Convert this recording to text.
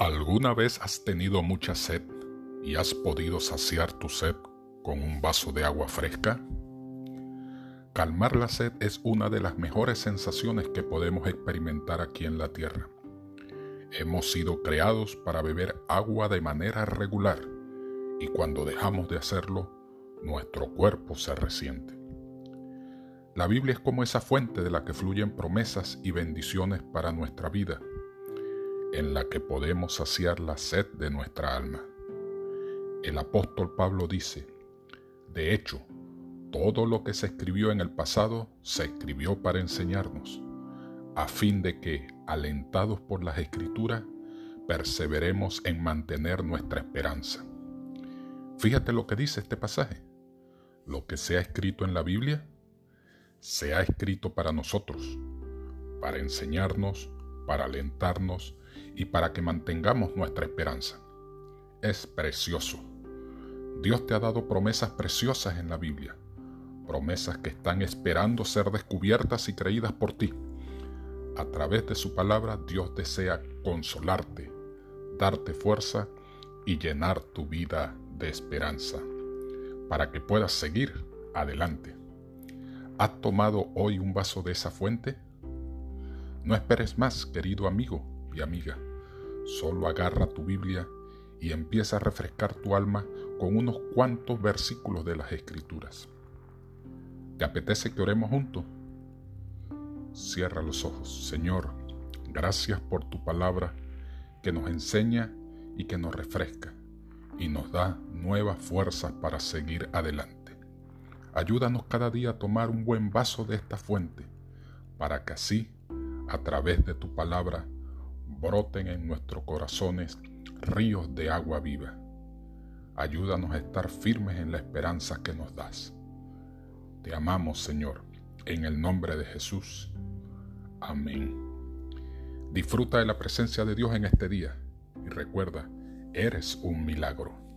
¿Alguna vez has tenido mucha sed y has podido saciar tu sed con un vaso de agua fresca? Calmar la sed es una de las mejores sensaciones que podemos experimentar aquí en la tierra. Hemos sido creados para beber agua de manera regular y cuando dejamos de hacerlo, nuestro cuerpo se resiente. La Biblia es como esa fuente de la que fluyen promesas y bendiciones para nuestra vida en la que podemos saciar la sed de nuestra alma. El apóstol Pablo dice, de hecho, todo lo que se escribió en el pasado se escribió para enseñarnos, a fin de que, alentados por las escrituras, perseveremos en mantener nuestra esperanza. Fíjate lo que dice este pasaje. Lo que se ha escrito en la Biblia se ha escrito para nosotros, para enseñarnos, para alentarnos y para que mantengamos nuestra esperanza. Es precioso. Dios te ha dado promesas preciosas en la Biblia, promesas que están esperando ser descubiertas y creídas por ti. A través de su palabra Dios desea consolarte, darte fuerza y llenar tu vida de esperanza para que puedas seguir adelante. ¿Has tomado hoy un vaso de esa fuente? No esperes más, querido amigo y amiga. Solo agarra tu Biblia y empieza a refrescar tu alma con unos cuantos versículos de las Escrituras. ¿Te apetece que oremos juntos? Cierra los ojos. Señor, gracias por tu palabra que nos enseña y que nos refresca y nos da nuevas fuerzas para seguir adelante. Ayúdanos cada día a tomar un buen vaso de esta fuente para que así, a través de tu palabra, broten en nuestros corazones ríos de agua viva. Ayúdanos a estar firmes en la esperanza que nos das. Te amamos, Señor, en el nombre de Jesús. Amén. Disfruta de la presencia de Dios en este día y recuerda, eres un milagro.